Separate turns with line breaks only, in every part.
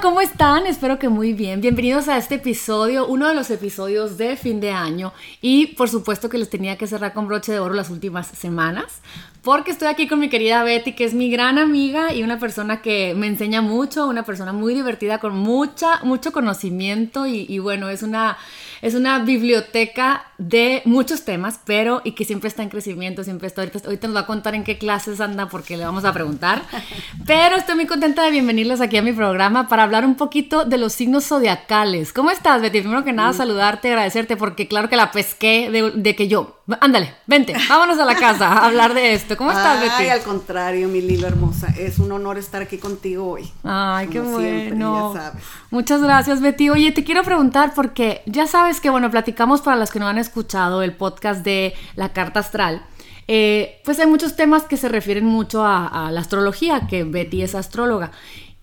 ¿cómo están? Espero que muy bien. Bienvenidos a este episodio, uno de los episodios de fin de año. Y por supuesto que les tenía que cerrar con broche de oro las últimas semanas, porque estoy aquí con mi querida Betty, que es mi gran amiga y una persona que me enseña mucho, una persona muy divertida, con mucha, mucho conocimiento y, y bueno, es una es una biblioteca de muchos temas, pero y que siempre está en crecimiento, siempre está. Ahorita, ahorita nos va a contar en qué clases anda porque le vamos a preguntar. Pero estoy muy contenta de bienvenirles aquí a mi programa para hablar un poquito de los signos zodiacales. ¿Cómo estás, Betty? Primero que nada, saludarte, agradecerte porque claro que la pesqué de, de que yo. Ándale, vente, vámonos a la casa a hablar de esto. ¿Cómo estás, Betty?
Ay, al contrario, mi Lilo hermosa. Es un honor estar aquí contigo hoy.
Ay, qué bueno. ya sabes. Muchas gracias, Betty. Oye, te quiero preguntar porque ya sabes es que, bueno, platicamos para los que no han escuchado el podcast de la carta astral. Eh, pues hay muchos temas que se refieren mucho a, la astrología, que Betty es astróloga.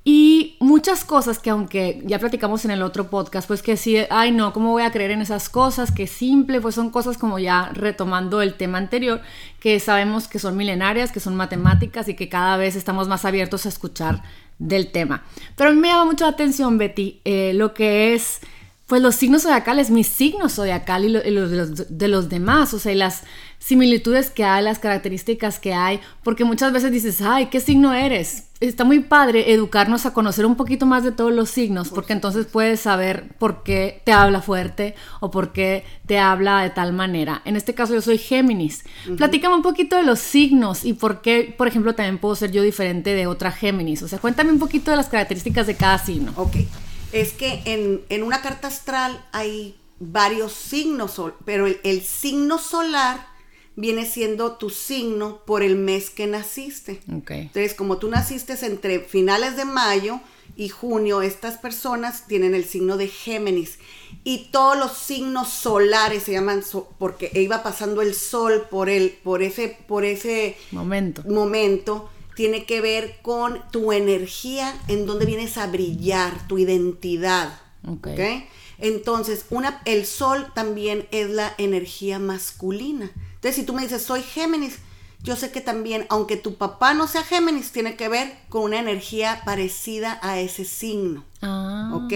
Y muchas cosas que aunque ya platicamos en el otro podcast, pues que sí, ay no, ¿cómo voy a creer en esas cosas? Que simple, pues son cosas como ya retomando el tema anterior, que sabemos que son milenarias, que son matemáticas y que cada vez estamos más abiertos a escuchar del tema. Pero a mí me llama mucho la atención, Betty, eh, lo que es pues los signos zodiacales, mis signos zodiacal y, los, de, los, demás, o sea, y las similitudes que hay, las características que hay, porque muchas veces dices, ay, ¿qué signo eres? Está muy padre educarnos a conocer un poquito más de todos los signos, porque entonces puedes saber por qué te habla fuerte o por qué te habla de tal manera. En este caso yo soy Géminis. Platícame un poquito de los signos y por qué, por ejemplo, también puedo ser yo diferente de otra Géminis. O sea, cuéntame un poquito de las características de cada signo.
Ok es que en, una carta astral hay varios signos, pero el, signo solar viene siendo tu signo por el mes que naciste. Entonces, como tú naciste entre finales de mayo y junio, estas personas tienen el signo de Géminis. Y todos los signos solares se llaman porque iba pasando el sol por el, por ese, por ese
momento.
momento tiene que ver con tu energía, en donde vienes a brillar, tu identidad. Okay. Entonces, una, el sol también es la energía masculina. Entonces, si tú me dices, soy Géminis, yo sé que también, aunque tu papá no sea Géminis, tiene que ver con una energía parecida a ese signo. Ah. ¿Ok?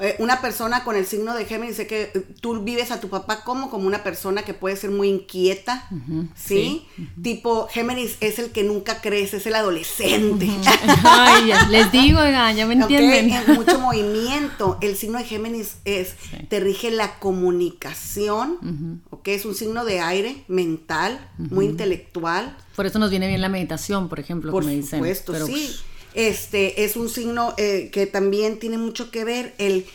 Eh, una persona con el signo de Géminis, sé que eh, tú vives a tu papá como como una persona que puede ser muy inquieta, ¿sí? Tipo, Géminis es el que nunca crece, es el adolescente.
Ay, les digo, ya me entienden.
mucho movimiento. El signo de Géminis es, te rige la comunicación, ¿ok? Es un signo de aire mental, muy intelectual.
Por eso nos viene bien la meditación, por ejemplo,
por supuesto, sí este es un signo eh, que también tiene mucho que ver el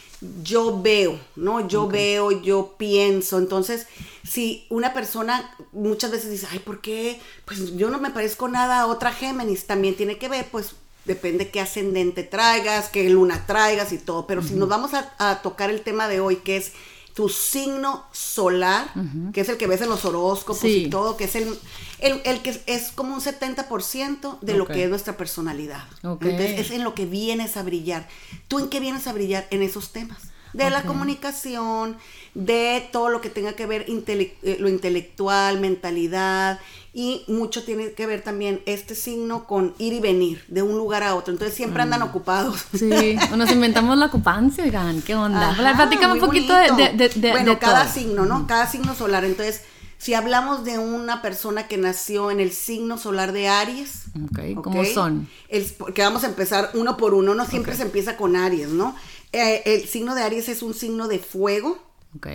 yo veo, ¿no? Yo veo, yo pienso. Entonces, si una persona muchas veces dice, ay, ¿por qué? Pues yo no me parezco nada a otra Géminis, también tiene que ver, pues depende qué ascendente traigas, qué luna traigas y todo. Pero si nos vamos a tocar el tema de hoy, que es tu signo solar, que es el que ves en los horóscopos y todo, que es el, el, que es como un 70% de lo que es nuestra personalidad. Entonces es en lo que vienes a brillar. ¿Tú en qué vienes a brillar? En esos temas. De la comunicación, de todo lo que tenga que ver eh, lo intelectual, mentalidad, y mucho tiene que ver también este signo con ir y venir de un lugar a otro. Entonces siempre andan mm. ocupados.
Sí, nos inventamos la ocupancia, oigan, ¿qué onda? Platícame un poquito de, de, de,
Bueno, cada signo, ¿no? Cada signo solar. Entonces, si hablamos de una persona que nació en el signo solar de Aries.
Ok, ¿cómo son?
El, que vamos a empezar uno por uno, no siempre se empieza con Aries, ¿no? Eh, el signo de Aries es un signo de fuego, ok,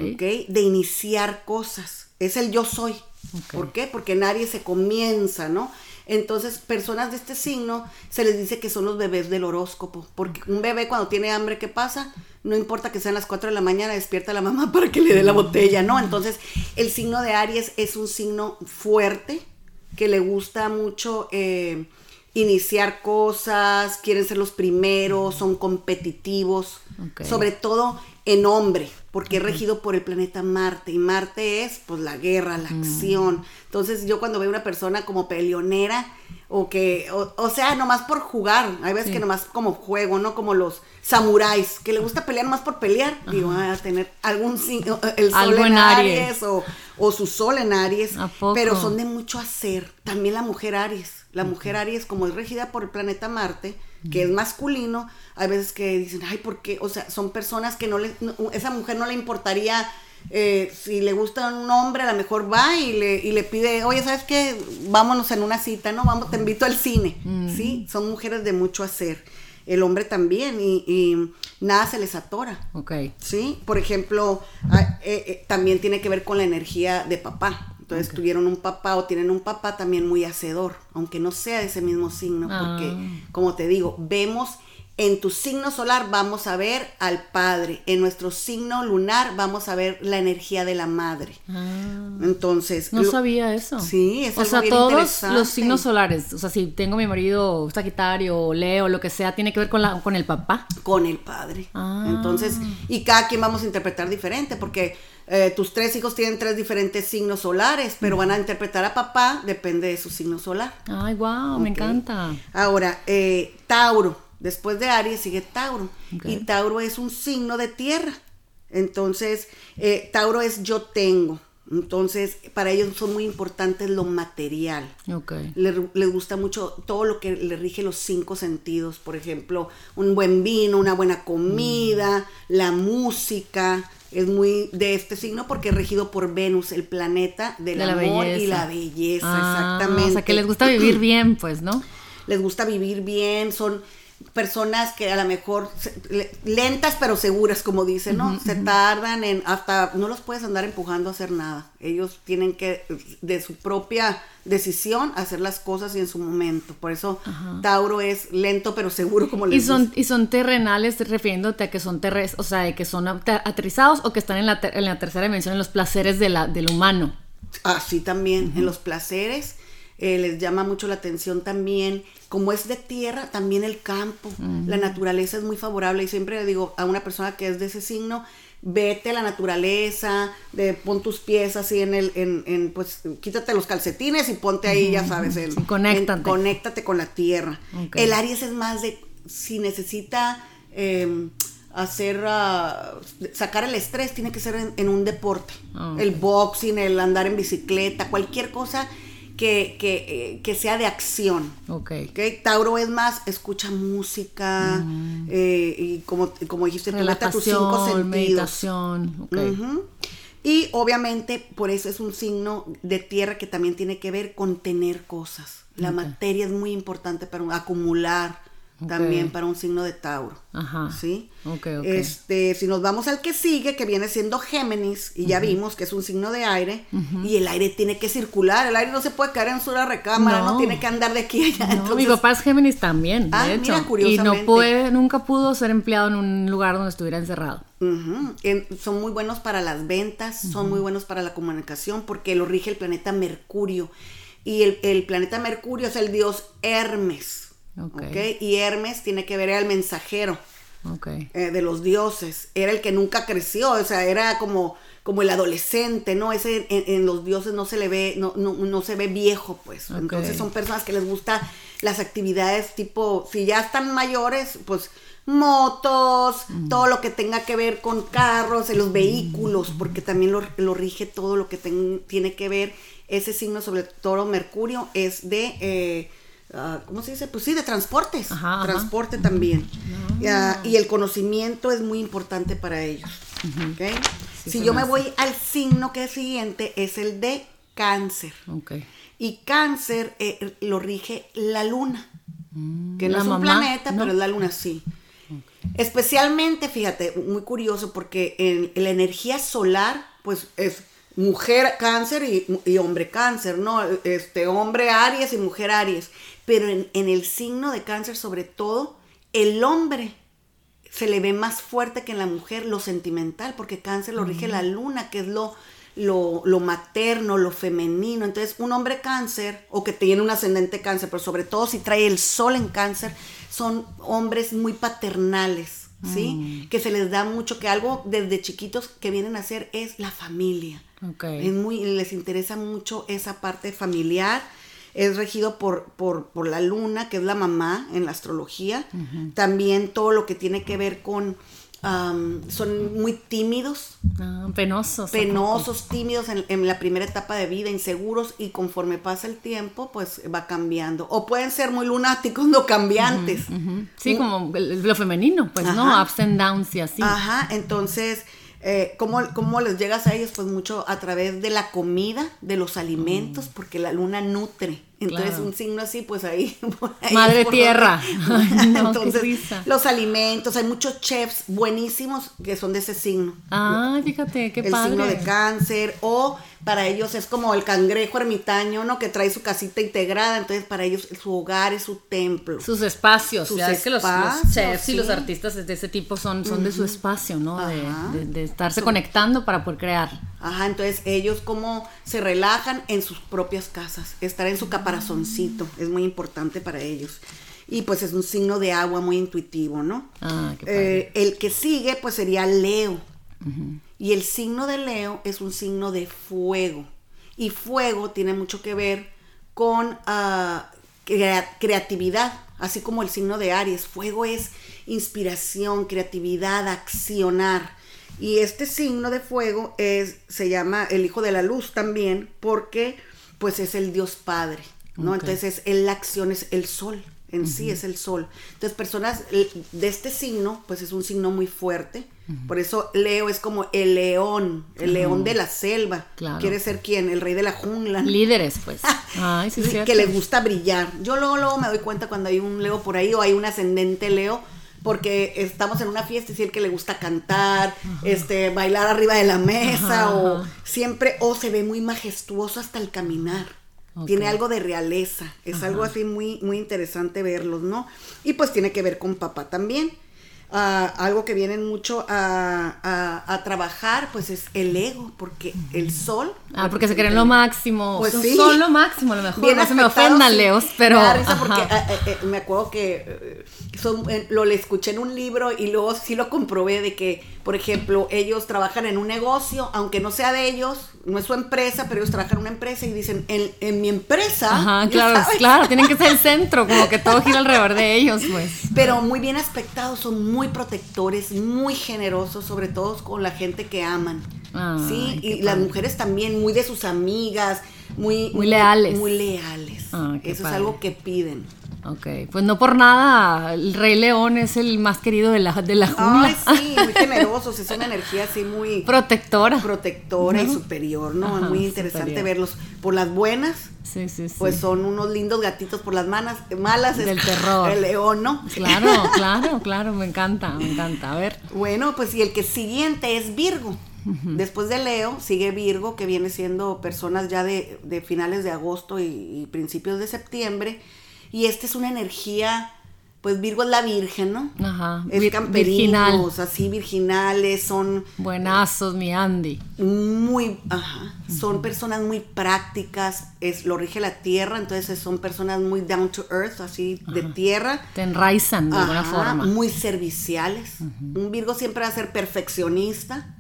de iniciar cosas. Es el yo soy. ¿Por qué? Porque nadie se comienza, ¿no? Entonces, personas de este signo se les dice que son los bebés del horóscopo. Porque un bebé cuando tiene hambre, ¿qué pasa? No importa que sean las 4 de la mañana, despierta a la mamá para que le dé la botella, ¿no? Entonces, el signo de Aries es un signo fuerte, que le gusta mucho eh, iniciar cosas, quieren ser los primeros, son competitivos, sobre todo en hombre porque es regido por el planeta Marte y Marte es pues la guerra, la mm. acción. Entonces yo cuando veo una persona como peleonera o que, o, sea, nomás por jugar, hay veces que nomás como juego, ¿no? Como los samuráis, que le gusta pelear nomás por pelear, digo, a tener algún el sol en Aries, o, o, su sol en Aries, pero son de mucho hacer. También la mujer Aries, la mujer Aries como es regida por el planeta Marte, que es masculino, hay veces que dicen, ay, ¿por qué? O sea, son personas que no le, esa mujer no le importaría eh, si le gusta un hombre, a lo mejor va y le, y le pide, oye, ¿sabes qué? Vámonos en una cita, ¿no? Vamos, te invito al cine, mm. ¿sí? Son mujeres de mucho hacer. El hombre también, y, nada se les atora.
Ok.
¿Sí? Por ejemplo, ah, eh, eh, también tiene que ver con la energía de papá. Entonces tuvieron un papá o tienen un papá también muy hacedor, aunque no sea de ese mismo signo, porque, ah. como te digo, vemos en tu signo solar vamos a ver al padre. En nuestro signo lunar vamos a ver la energía de la madre. Ah. Entonces.
No sabía eso.
Sí,
es O sea, todos los signos solares. O sea, si tengo mi marido Sagitario Leo, lo que sea, tiene que ver con, la, con el papá.
Con el padre. Ah. Entonces, y cada quien vamos a interpretar diferente, porque eh, tus tres hijos tienen tres diferentes signos solares, pero van a interpretar a papá, depende de su signo solar.
Ay, wow, me encanta.
Ahora, eh, Tauro. Después de Aries sigue Tauro. Y Tauro es un signo de tierra. Entonces, eh, Tauro es yo tengo. Entonces, para ellos son muy importantes lo material.
Okay.
Les, gusta mucho todo lo que le rige los cinco sentidos. Por ejemplo, un buen vino, una buena comida, mm. la música. Es muy de este signo porque es regido por Venus, el planeta del amor y la belleza. Ah, exactamente.
O sea, que les gusta vivir bien, pues, ¿no?
Les gusta vivir bien, son personas que a lo mejor lentas pero seguras, como dicen, ¿no? Se tardan en hasta no los puedes andar empujando a hacer nada. Ellos tienen que de su propia decisión hacer las cosas y en su momento. Por eso Tauro es lento pero seguro como
les Y son y son terrenales refiriéndote a que son terres, o sea, que son aterrizados o que están en la, en la tercera dimensión en los placeres de la, del humano.
Ah, sí, también, en los placeres eh, les llama mucho la atención también, como es de tierra, también el campo, la naturaleza es muy favorable y siempre le digo a una persona que es de ese signo, vete a la naturaleza, de, pon tus pies así en el, en, pues quítate los calcetines y ponte ahí, ya sabes, el,
conéctate.
conéctate con la tierra. El Aries es más de si necesita em, hacer, ah, sacar el estrés, tiene que ser en, un deporte. Ah, el boxing, el andar en bicicleta, cualquier cosa que, que, eh, sea de acción.
Ok.
Tauro es más, escucha música eh, y como, como dijiste, mata tus cinco sentidos.
Meditación.
Y obviamente por eso es un signo de tierra que también tiene que ver con tener cosas. La materia es muy importante para acumular también para un signo de Tauro.
Ajá.
¿Sí?
Okay,
Este, si nos vamos al que sigue, que viene siendo Géminis, y ya vimos que es un signo de aire, y el aire tiene que circular, el aire no se puede caer en su recámara, no, tiene que andar de aquí a allá.
mi papá es Géminis también, de ah, hecho. y no puede, nunca pudo ser empleado en un lugar donde estuviera encerrado.
son muy buenos para las ventas, son muy buenos para la comunicación, porque lo rige el planeta Mercurio. Y el, el planeta Mercurio es el dios Hermes. Okay. Y Hermes tiene que ver al mensajero eh, de los dioses. Era el que nunca creció, o sea, era como, como el adolescente, ¿no? Ese en, los dioses no se le ve, no, no, se ve viejo, pues. Entonces son personas que les gusta las actividades tipo, si ya están mayores, pues motos, mm. todo lo que tenga que ver con carros, los mm. vehículos, porque también lo, rige todo lo que tiene que ver. Ese signo, sobre todo Mercurio, es de eh, Ah, ¿cómo se dice? Pues sí, de transportes. Transporte también. Y el conocimiento es muy importante para ellos. si yo me voy al signo que es siguiente, es el de cáncer. Y cáncer eh, lo rige la luna. Mm, que no es un planeta, pero es la luna, sí. Especialmente, fíjate, muy curioso, porque en, la energía solar, pues es mujer cáncer y, y, hombre cáncer, ¿no? Este, hombre Aries y mujer Aries pero en, el signo de cáncer sobre todo, el hombre se le ve más fuerte que en la mujer lo sentimental, porque cáncer lo rige la luna, que es lo, lo, materno, lo femenino. Entonces, un hombre cáncer, o que tiene un ascendente cáncer, pero sobre todo si trae el sol en cáncer, son hombres muy paternales, ¿sí? Mm. Que se les da mucho, que algo desde chiquitos que vienen a hacer es la familia. Es muy, les interesa mucho esa parte familiar es regido por, por, la luna, que es la mamá en la astrología. También todo lo que tiene que ver con son muy tímidos.
Ah, penosos.
Penosos, tímidos en, la primera etapa de vida, inseguros y conforme pasa el tiempo, pues va cambiando. O pueden ser muy lunáticos, no cambiantes.
Sí, como lo femenino, pues, ¿no? Ups and downs y así.
Ajá, entonces eh, ¿cómo, ¿cómo, les llegas a ellos? Pues mucho a través de la comida, de los alimentos, mm. porque la luna nutre. Entonces un signo así, pues ahí...
Madre tierra.
Entonces los alimentos, hay muchos chefs buenísimos que son de ese signo.
Ah, fíjate, qué
el
padre.
El signo de cáncer o para ellos es como el cangrejo ermitaño, ¿no? Que trae su casita integrada, entonces para ellos su hogar es su templo.
Sus espacios, sus ya es que los, chefs y los artistas de ese tipo son, son de su espacio, ¿no? De, de, estarse conectando para poder crear.
Ajá, entonces ellos como se relajan en sus propias casas, estar en su caparazoncito, es muy importante para ellos. Y pues es un signo de agua muy intuitivo, ¿no?
Ah, qué eh,
el que sigue pues sería Leo. Y el signo de Leo es un signo de fuego. Y fuego tiene mucho que ver con ah, creatividad, así como el signo de Aries. Fuego es inspiración, creatividad, accionar. Y este signo de fuego es, se llama el hijo de la luz también, porque pues es el Dios Padre, ¿no? Entonces es, la acción es el sol, en sí es el sol. Entonces personas de este signo, pues es un signo muy fuerte, por eso Leo es como el león, el león de la selva. Quiere ser quién, el rey de la jungla.
Líderes, pues. Ay, sí,
que le gusta brillar. Yo luego, luego me doy cuenta cuando hay un Leo por ahí o hay un ascendente Leo porque estamos en una fiesta y si el que le gusta cantar, este, bailar arriba de la mesa o siempre, o se ve muy majestuoso hasta el caminar. Tiene algo de realeza, es algo así muy, muy interesante verlos, ¿no? Y pues tiene que ver con papá también algo que vienen mucho a, trabajar, pues es el ego, porque el sol.
Ah, porque se creen lo máximo. Pues sí. Son lo máximo, a lo mejor. no se me ofendan, Leos, pero.
Me da risa porque eh, eh, eh, me acuerdo que son, lo le escuché en un libro y luego sí lo comprobé de que, por ejemplo, ellos trabajan en un negocio, aunque no sea de ellos, no es su empresa, pero ellos trabajan en una empresa y dicen, en, en mi empresa.
Ajá, claro, claro, tienen que ser el centro, como que todo gira alrededor de ellos, pues.
Pero muy bien aspectados, son muy protectores, muy generosos, sobre todo con la gente que aman. sí, y las mujeres también, muy de sus amigas, muy,
muy leales.
Muy leales. Eso es algo que piden.
Ok, pues no por nada, el Rey León es el más querido de la, de la jungla.
Ay, sí, muy generosos, es una energía así muy...
Protectora.
Protectora y superior, ¿no? es muy interesante verlos. Por las buenas,
sí, sí, sí.
pues son unos lindos gatitos, por las manas, malas
Del terror.
El león, ¿no?
Claro, claro, claro, me encanta, me encanta. A ver.
Bueno, pues y el que siguiente es Virgo. Después de Leo sigue Virgo, que viene siendo personas ya de, de finales de agosto y principios de septiembre y esta es una energía, pues Virgo es la virgen, ¿no?
Ajá.
Es camperinos, así virginales, son...
Buenazos, mi Andy.
Muy, ajá. Son personas muy prácticas, es, lo rige la tierra, entonces son personas muy down to earth, así de tierra.
Te enraizan de alguna forma.
Muy serviciales. Un Virgo siempre va a ser perfeccionista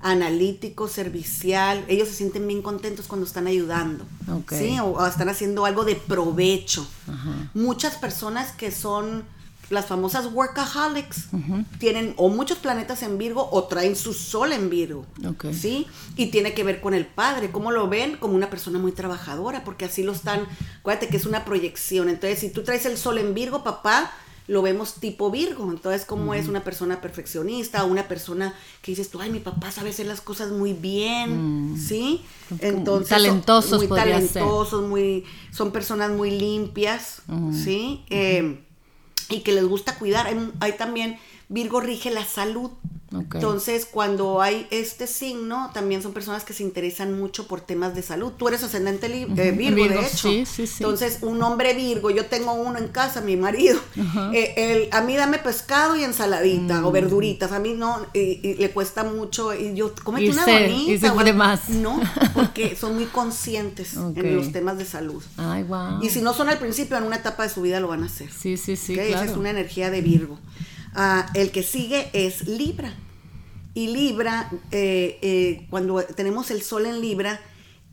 analítico, servicial. Ellos se sienten bien contentos cuando están ayudando. ¿sí? O, están haciendo algo de provecho. Muchas personas que son las famosas workaholics tienen o muchos planetas en Virgo o traen su sol en Virgo. ¿sí? Y tiene que ver con el padre. ¿Cómo lo ven? Como una persona muy trabajadora, porque así lo están. Acuérdate que es una proyección. Entonces, si tú traes el sol en Virgo, papá lo vemos tipo Virgo. Entonces, como es una persona perfeccionista, una persona que dices tú, ay, mi papá sabe hacer las cosas muy bien, mm. ¿sí?
Entonces, talentosos,
muy talentosos, muy, son personas muy limpias, ¿sí? Eh, y que les gusta cuidar. hay también, Virgo rige la salud. Entonces, cuando hay este signo, también son personas que se interesan mucho por temas de salud. Tú eres ascendente eh, Virgo, de hecho.
Sí, sí, sí.
Entonces, un hombre Virgo, yo tengo uno en casa, mi marido. Eh, a mí dame pescado y ensaladita o mm. verduritas. A mí no, y, le cuesta mucho. Y yo, cómete una bonita.
Y se puede más.
No, porque son muy conscientes en los temas de salud.
Ay, wow.
Y si no son al principio, en una etapa de su vida lo van a hacer.
Sí, sí, sí. Esa
es una energía de Virgo. Ah, el que sigue es Libra. Y Libra, eh, eh, cuando tenemos el sol en Libra,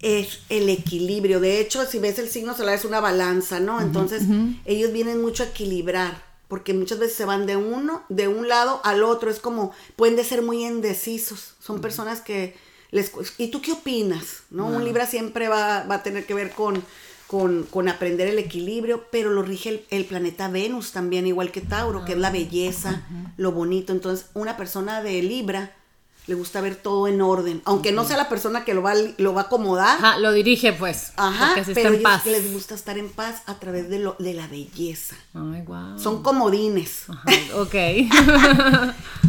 es el equilibrio. De hecho, si ves el signo solar es una balanza, ¿no? Entonces, ellos vienen mucho a equilibrar. porque muchas veces se van de uno, de un lado al otro, es como, pueden de ser muy indecisos, son personas que les... ¿Y tú qué opinas? ¿No? Un Libra siempre va, va, a tener que ver con, con, con aprender el equilibrio, pero lo rige el, planeta Venus también, igual que Tauro, que es la belleza, lo bonito. Entonces, una persona de Libra le gusta ver todo en orden, aunque no sea la persona que lo va, lo va a acomodar.
Ajá, lo dirige pues.
Ajá, pero en paz. les gusta estar en paz a través de, lo, de la belleza. Ay, wow. Son comodines. Ajá,
ok.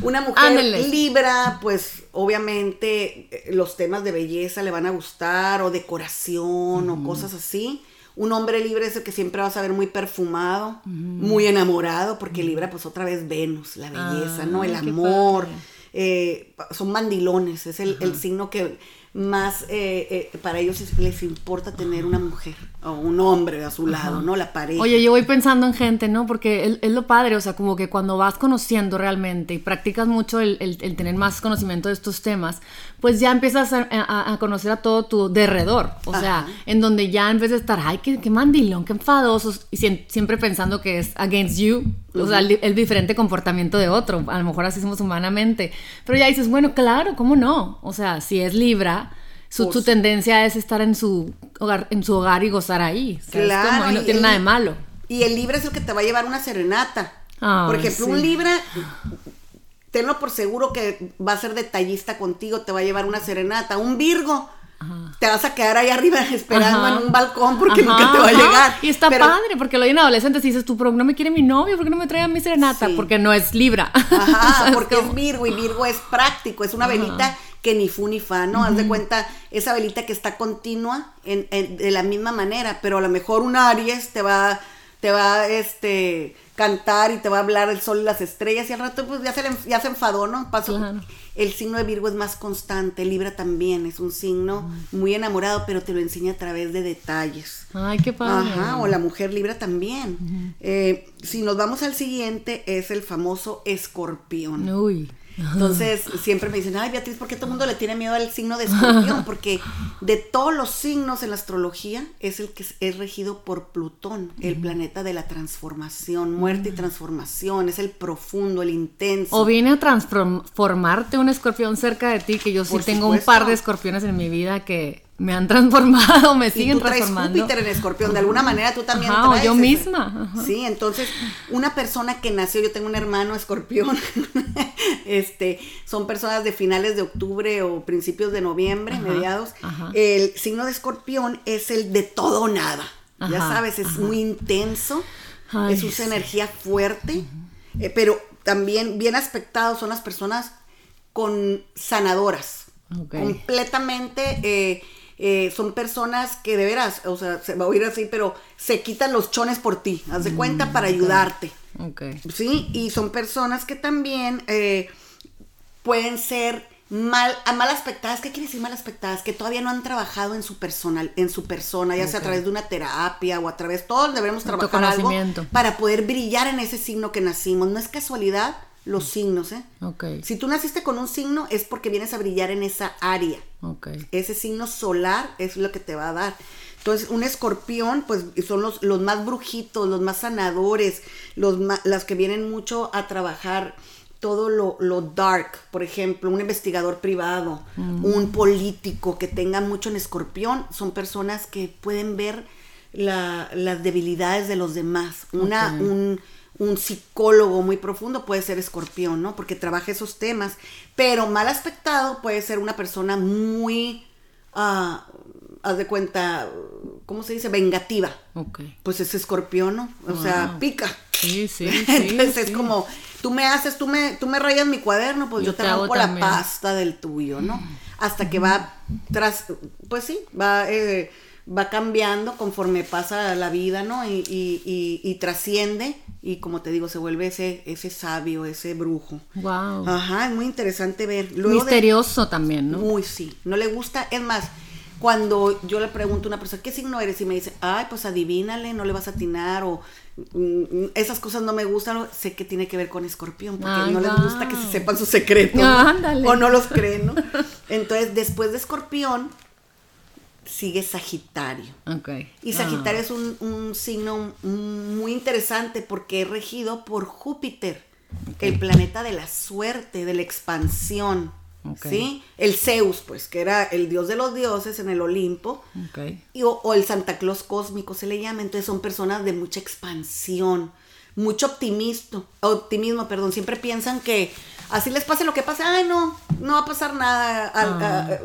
Una mujer libra, pues obviamente eh, los temas de belleza le van a gustar, o decoración, o cosas así. Un hombre libre es el que siempre vas a ver muy perfumado, muy enamorado, porque Libra, pues otra vez Venus, la belleza, ¿no? El amor. Eh, son mandilones, es el, el signo que más eh, eh, para ellos les importa tener una mujer o un hombre a su lado, ¿no? La pareja.
Oye, yo voy pensando en gente, ¿no? Porque es, lo padre, o sea, como que cuando vas conociendo realmente y practicas mucho el, el, tener más conocimiento de estos temas, pues ya empiezas a, conocer a todo tu derredor, o sea, en donde ya en vez de estar, ay, qué, qué mandilón, qué enfadosos, y siempre pensando que es against you, o sea, el, diferente comportamiento de otro, a lo mejor así somos humanamente, pero ya dices, bueno, claro, ¿cómo no? O sea, si es Libra, su, tendencia es estar en su hogar, en su hogar y gozar ahí. Claro. Y no tiene nada de malo.
Y el Libra es el que te va a llevar una serenata. por ejemplo, un Libra, tenlo por seguro que va a ser detallista contigo, te va a llevar una serenata. Un Virgo, te vas a quedar ahí arriba esperando en un balcón porque nunca te va a llegar.
Y está padre, porque lo hay en adolescentes y dices, tú, pero no me quiere mi novio, ¿por qué no me trae a mi serenata? Porque no es Libra.
Ajá, porque es Virgo y Virgo es práctico, es una velita que ni fu ni fa, ¿no? Haz de cuenta esa velita que está continua en, de la misma manera, pero a lo mejor un Aries te va, te va, este, cantar y te va a hablar el sol y las estrellas y al rato pues ya se, ya se enfadó, ¿no? Pasó. El signo de Virgo es más constante, Libra también es un signo muy enamorado, pero te lo enseña a través de detalles.
Ay, qué padre.
Ajá, o la mujer Libra también. Eh, si nos vamos al siguiente, es el famoso escorpión. Uy. Entonces siempre me dicen, ay Beatriz, ¿por qué todo el mundo le tiene miedo al signo de escorpión? Porque de todos los signos en la astrología es el que es regido por Plutón, el planeta de la transformación, muerte y transformación, es el profundo, el intenso.
O viene a transformarte un escorpión cerca de ti, que yo sí tengo un par de escorpiones en mi vida que me han transformado, me siguen y tú traes
Júpiter en escorpión, de alguna manera tú también
traes yo misma.
Sí, entonces una persona que nació, yo tengo un hermano escorpión, este, son personas de finales de octubre o principios de noviembre, mediados. El signo de escorpión es el de todo o nada, ya sabes, es muy intenso, es una energía fuerte, eh, pero también bien aspectados son las personas con sanadoras. Completamente eh, eh, son personas que de veras, o sea, se va a oír así, pero se quitan los chones por ti, haz de cuenta, mm, para ayudarte. Sí, y son personas que también eh, pueden ser mal, a mal aspectadas. ¿Qué quiere decir mal aspectadas? Que todavía no han trabajado en su personal, en su persona, ya sea a través de una terapia o a través, todos debemos trabajar algo para poder brillar en ese signo que nacimos. No es casualidad los signos, ¿eh? Okay. Si tú naciste con un signo es porque vienes a brillar en esa área. Okay. Ese signo solar es lo que te va a dar. Entonces, un escorpión, pues son los, los más brujitos, los más sanadores, los las que vienen mucho a trabajar todo lo, lo dark, por ejemplo, un investigador privado, mm. un político que tenga mucho en escorpión, son personas que pueden ver la, las debilidades de los demás. Una, un un psicólogo muy profundo puede ser escorpión, ¿no? Porque trabaja esos temas. Pero mal aspectado puede ser una persona muy, uh, haz de cuenta, ¿cómo se dice? Vengativa. Ok. Pues es escorpión, ¿no? O sea, pica. Sí, sí. Entonces es como, tú me haces, tú me, tú me rayas mi cuaderno, pues yo, te, hago la pasta del tuyo, ¿no? Hasta que va tras, pues sí, va... Eh, va cambiando conforme pasa la vida, ¿no? Y, y, y, trasciende y como te digo, se vuelve ese, ese sabio, ese brujo. Wow. Ajá, es muy interesante ver.
Misterioso también, ¿no?
Muy, sí. No le gusta, es más, cuando yo le pregunto a una persona, ¿qué signo eres? Y me dice, ay, pues adivínale, no le vas a atinar o mm, esas cosas no me gustan, sé que tiene que ver con escorpión, porque no les gusta que se sepan sus secretos. O no los creen, ¿no? Entonces, después de escorpión, sigue Sagitario. Y Sagitario ah. es un, signo muy interesante porque es regido por Júpiter, el planeta de la suerte, de la expansión. ¿Sí? El Zeus, pues, que era el dios de los dioses en el Olimpo. Y, o, el Santa Claus cósmico se le llama. Entonces son personas de mucha expansión, mucho optimismo, optimismo, perdón. Siempre piensan que así les pase lo que pase, ay no, no va a pasar nada, ah.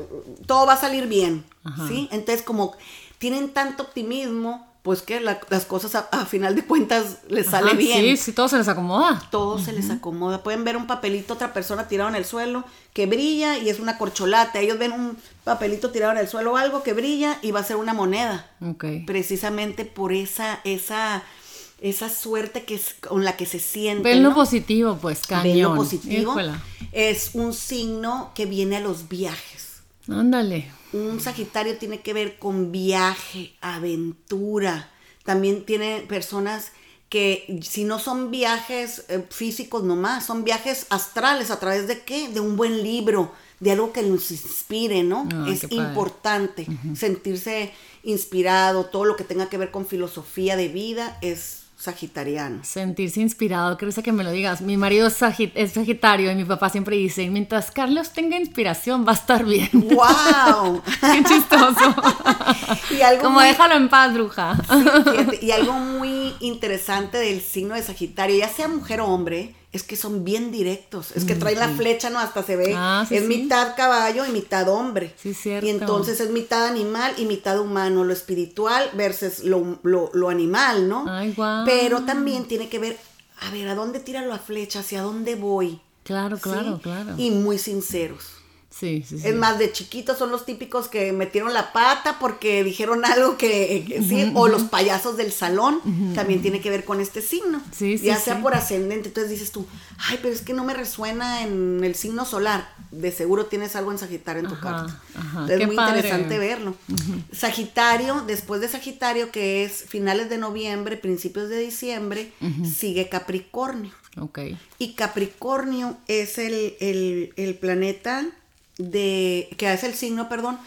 todo va a salir bien, ¿sí? Entonces como tienen tanto optimismo, pues que las cosas a, final de cuentas les sale bien.
Sí, sí, todo se les acomoda.
Todo se les acomoda. Pueden ver un papelito, otra persona tirado en el suelo que brilla y es una corcholata. Ellos ven un papelito tirado en el suelo o algo que brilla y va a ser una moneda. Precisamente por esa, esa esa suerte que es con la que se siente.
Ven lo positivo, pues, cañón. Ven lo
positivo. Es un signo que viene a los viajes.
Ándale.
Un Sagitario tiene que ver con viaje, aventura. También tiene personas que si no son viajes eh, físicos nomás, son viajes astrales a través de qué? De un buen libro, de algo que nos inspire, ¿no? es importante sentirse inspirado, todo lo que tenga que ver con filosofía de vida es sagitariano.
Sentirse inspirado, creo que me lo digas. Mi marido es, sagitario y mi papá siempre dice, mientras Carlos tenga inspiración va a estar bien.
¡Wow!
Qué chistoso. y algo Como déjalo en paz, bruja.
y algo muy interesante del signo de Sagitario, ya sea mujer o hombre, es que son bien directos. Es que trae la flecha, ¿no? Hasta se ve. Ah, es mitad caballo y mitad hombre.
Sí, cierto.
Y entonces es mitad animal y mitad humano. Lo espiritual versus lo, animal, ¿no?
Ay,
Pero también tiene que ver, a ver, ¿a dónde tira la flecha? ¿Hacia dónde voy?
Claro, claro, claro.
Y muy sinceros.
Sí, sí,
Es más, de chiquitos son los típicos que metieron la pata porque dijeron algo que, sí, o los payasos del salón, también tiene que ver con este signo.
Sí,
ya sea por ascendente, entonces dices tú, ay, pero es que no me resuena en el signo solar. De seguro tienes algo en Sagitario en tu carta. es muy interesante verlo. Sagitario, después de Sagitario, que es finales de noviembre, principios de diciembre, sigue Capricornio.
Ok.
Y Capricornio es el, el, el planeta de, que es el signo, perdón,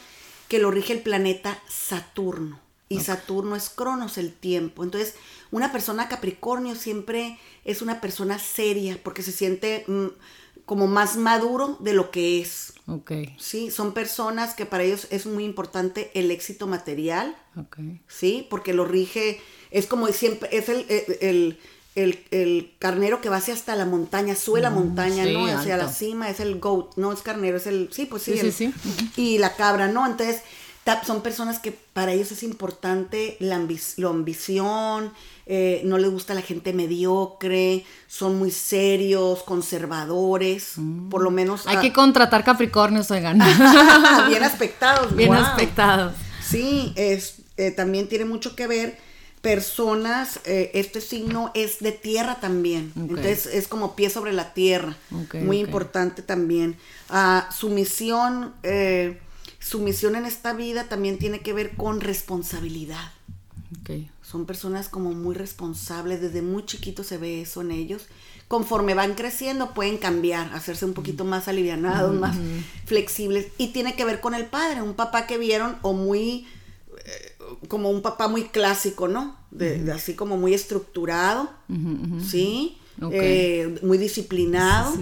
que lo rige el planeta Saturno. Y Saturno es Cronos, el tiempo. Entonces, una persona Capricornio siempre es una persona seria porque se siente mm, como más maduro de lo que es.
Ok.
Sí, son personas que para ellos es muy importante el éxito material.
Ok.
Sí, porque lo rige, es como siempre, es el el, carnero que va hacia hasta la montaña, sube la mm, montaña, ¿no? Hacia la cima, es el goat, no es carnero, es el, sí, pues sí, sí, sí, y la cabra, ¿no? Entonces, son personas que para ellos es importante la, ambición, eh, no les gusta la gente mediocre, son muy serios, conservadores, mm. por lo menos...
Hay que contratar Capricornios, oigan.
Bien aspectados.
Bien aspectados.
Sí, es, eh, también tiene mucho que ver personas, eh, este signo es de tierra también. Entonces es como pie sobre la tierra. Muy importante también. Ah, su misión, eh, su misión en esta vida también tiene que ver con responsabilidad. Son personas como muy responsables, desde muy chiquitos se ve eso en ellos. Conforme van creciendo pueden cambiar, hacerse un poquito más alivianados, más flexibles. Y tiene que ver con el padre, un papá que vieron o muy como un papá muy clásico, ¿no? De, así como muy estructurado, ¿sí? Eh, muy disciplinado,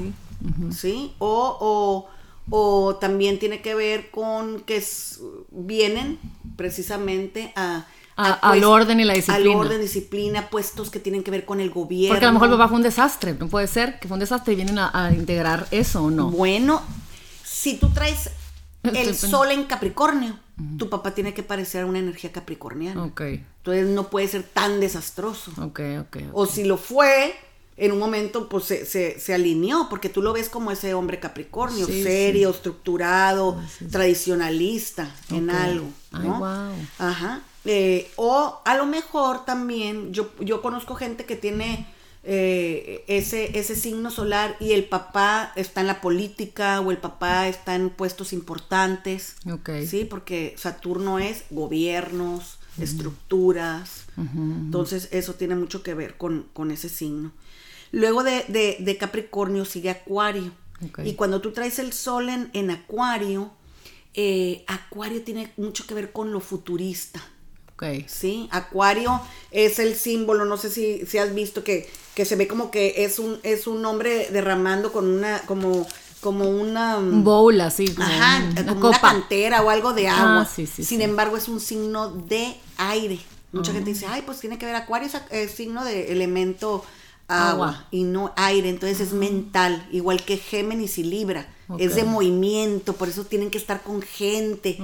sí. O, o, también tiene que ver con que vienen precisamente a...
al orden y la disciplina.
Al orden, disciplina, puestos que tienen que ver con el gobierno.
Porque a lo mejor el papá fue un desastre, no puede ser que fue un desastre y vienen a, a integrar eso o no.
Bueno, si tú traes el sol en Capricornio, tu papá tiene que parecer una energía capricorniana.
Ok.
Entonces no puede ser tan desastroso.
Ok, ok.
O si lo fue, en un momento pues se, alineó, porque tú lo ves como ese hombre capricornio, serio, estructurado, tradicionalista en algo. ¿no?
wow.
Ajá. Eh, o a lo mejor también, yo, yo conozco gente que tiene eh, ese, ese signo solar y el papá está en la política o el papá está en puestos importantes. Sí, porque Saturno es gobiernos, estructuras. Entonces eso tiene mucho que ver con, ese signo. Luego de, Capricornio sigue Acuario. Y cuando tú traes el sol en, en Acuario, Eh, Acuario tiene mucho que ver con lo futurista. Okay. Sí, Acuario es el símbolo, no sé si, si has visto que, que, se ve como que es un, es un hombre derramando con una, como, como una...
Un bowl así.
Como ajá, una como una cantera o algo de ah, agua. Sin embargo, es un signo de aire. Mucha gente dice, ay, pues tiene que ver Acuario, es signo de elemento agua, y no aire, entonces es mental, igual que Géminis y Libra. Es de movimiento, por eso tienen que estar con gente.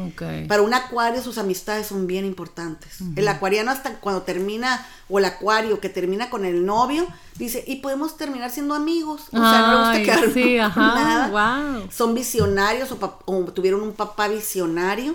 Para un acuario sus amistades son bien importantes. El acuariano hasta cuando termina, o el acuario que termina con el novio, dice, y podemos terminar siendo amigos. O sea, no gusta quedar sí, nada. Son visionarios o, tuvieron un papá visionario,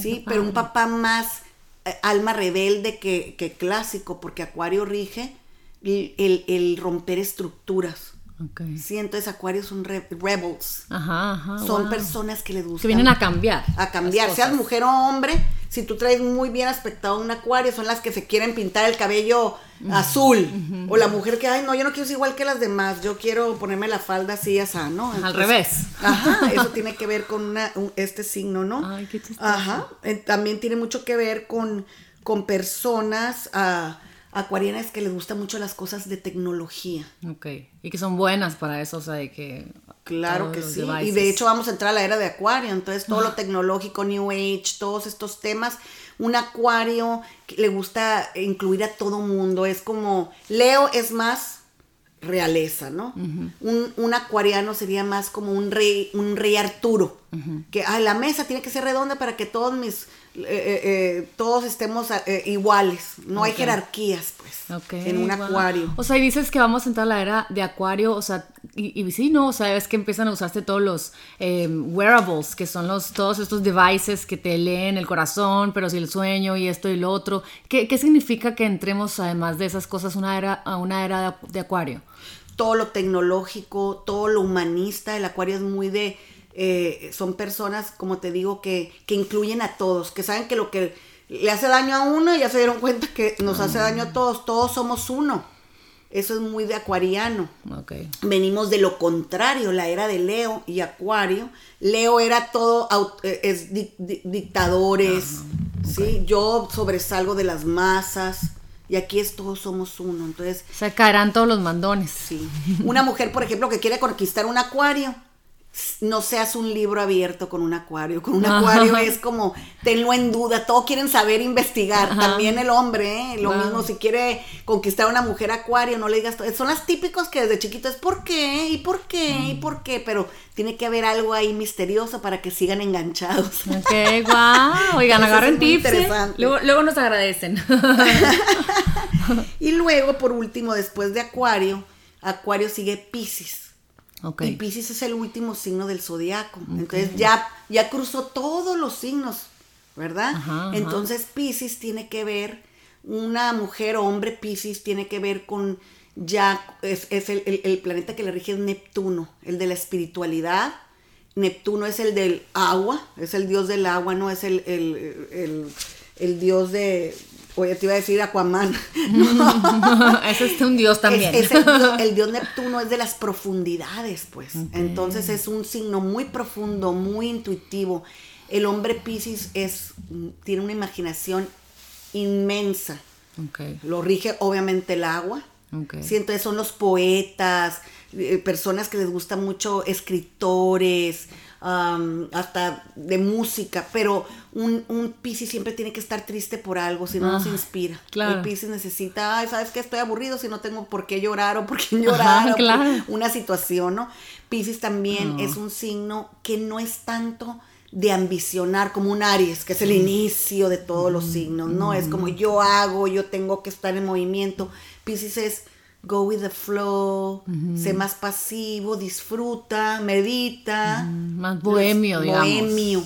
sí, pero un papá más eh, alma rebelde que, que clásico, porque acuario rige el, el romper estructuras. Okay. Sí, entonces Acuario son rebels. Ajá, ajá, son personas que les gusta.
Que vienen a cambiar.
A cambiar, seas mujer o hombre. Si tú traes muy bien aspectado un Acuario, son las que se quieren pintar el cabello azul. O la mujer que, ay, no, yo no quiero ser igual que las demás. Yo quiero ponerme la falda así, así, ¿no?
Al revés.
Ajá, eso tiene que ver con este signo, ¿no?
Ay, qué chistoso.
Ajá. También tiene mucho que ver con, con personas. Uh, acuarianas que les gustan mucho las cosas de tecnología.
Ok, y que son buenas para eso, o sea, de que...
Claro que sí, y de hecho vamos a entrar a la era de acuario, entonces todo lo tecnológico, New Age, todos estos temas, un acuario que le gusta incluir a todo mundo, es como, Leo es más realeza, ¿no? un, un, acuariano sería más como un rey, un rey Arturo, que ah, la mesa tiene que ser redonda para que todos mis eh, eh, eh, todos estemos iguales, no hay jerarquías, pues, en un acuario.
O sea, y dices que vamos a entrar a la era de acuario, o sea, y, y sí, ¿no? O sea, es que empiezan a usarse todos los wearables, que son los, todos estos devices que te leen el corazón, pero si el sueño y esto y lo otro. ¿Qué, qué significa que entremos, además de esas cosas, una era, a una era de acuario?
Todo lo tecnológico, todo lo humanista, el acuario es muy de eh, son personas, como te digo, que, que, incluyen a todos, que saben que lo que le hace daño a uno ya se dieron cuenta que nos hace daño a todos, todos somos uno. Eso es muy de acuariano. Venimos de lo contrario, la era de Leo y Acuario. Leo era todo, eh, es dictadores, ¿sí? Yo sobresalgo de las masas. Y aquí es todos somos uno. Entonces.
Se caerán todos los mandones.
Sí. Una mujer, por ejemplo, que quiere conquistar un acuario no seas un libro abierto con un acuario. Con un acuario es como, tenlo en duda, todos quieren saber investigar. También el hombre, ¿eh? lo mismo, si quiere conquistar a una mujer acuario, no le digas todo. Son las típicos que desde chiquito es ¿por qué? ¿Y por qué? ¿Y por qué? Pero tiene que haber algo ahí misterioso para que sigan enganchados.
Ok, guau. Oigan, agarren tips. ¿eh? Luego, luego nos agradecen.
y luego, por último, después de acuario, acuario sigue Pisces. Y Pisces es el último signo del zodiaco. Entonces ya, ya cruzó todos los signos, ¿verdad? Entonces Pisces tiene que ver, una mujer o hombre Pisces tiene que ver con ya, es, el, planeta que le rige es Neptuno, el de la espiritualidad. Neptuno es el del agua, es el dios del agua, no es el, el dios de, Oye, te iba a decir Aquaman.
Ese es un dios también.
el, dios, Neptuno es de las profundidades, pues. Entonces es un signo muy profundo, muy intuitivo. El hombre Pisces es, tiene una imaginación inmensa. Lo rige obviamente el agua. Sí, entonces son los poetas, eh, personas que les gusta mucho, escritores, hasta de música, pero un, un Pisces siempre tiene que estar triste por algo, si no, nos inspira. Claro. El Pisces necesita, ay, ¿sabes qué? Estoy aburrido si no tengo por qué llorar o por qué llorar, una situación, ¿no? Pisces también es un signo que no es tanto de ambicionar como un Aries, que es el inicio de todos los signos, ¿no? Es como yo hago, yo tengo que estar en movimiento. Pisces es go with the flow, sé más pasivo, disfruta, medita.
Más bohemio, digamos.
Bohemio.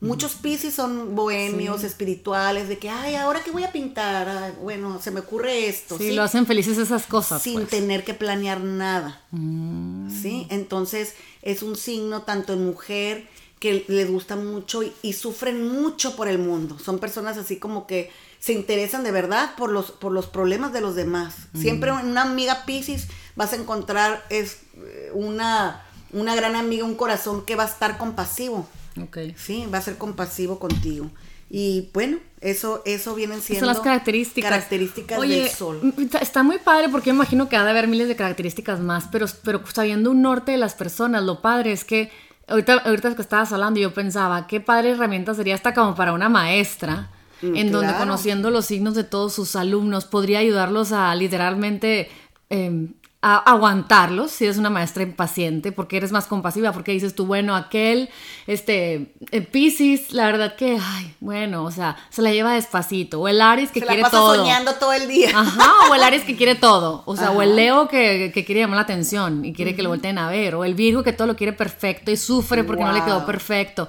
Muchos Pisces son bohemios, espirituales, de que, ay, ahora que voy a pintar, bueno, se me ocurre esto.
Sí, lo hacen felices esas cosas.
Sin
pues.
tener que planear nada. Mm. Sí, entonces es un signo tanto en mujer que les gusta mucho y sufren mucho por el mundo. Son personas así como que se interesan de verdad por los, por los problemas de los demás. Siempre en una amiga Pisces vas a encontrar es eh, una una gran amiga, un corazón que va a estar compasivo. Ok. Sí, va a ser compasivo contigo. Y bueno, eso, eso vienen siendo
Son las características,
características del sol.
Está muy padre porque yo imagino que ha de haber miles de características más, pero, pero sabiendo un norte de las personas, lo padre es que ahorita, ahorita que estabas hablando, yo pensaba, qué padre herramienta sería hasta como para una maestra, mm, en donde conociendo los signos de todos sus alumnos podría ayudarlos a literalmente em, a aguantarlos si eres una maestra impaciente, porque eres más compasiva, porque dices tú, bueno, aquel, este, eh, Pisces, la verdad que, ay, bueno, o sea, se la lleva despacito, o el Aries que quiere todo.
soñando todo el día.
Ajá, o el Aries que quiere todo, o sea, o el Leo que, quiere llamar la atención y quiere que lo volteen a ver, o el Virgo que todo lo quiere perfecto y sufre porque no le quedó perfecto.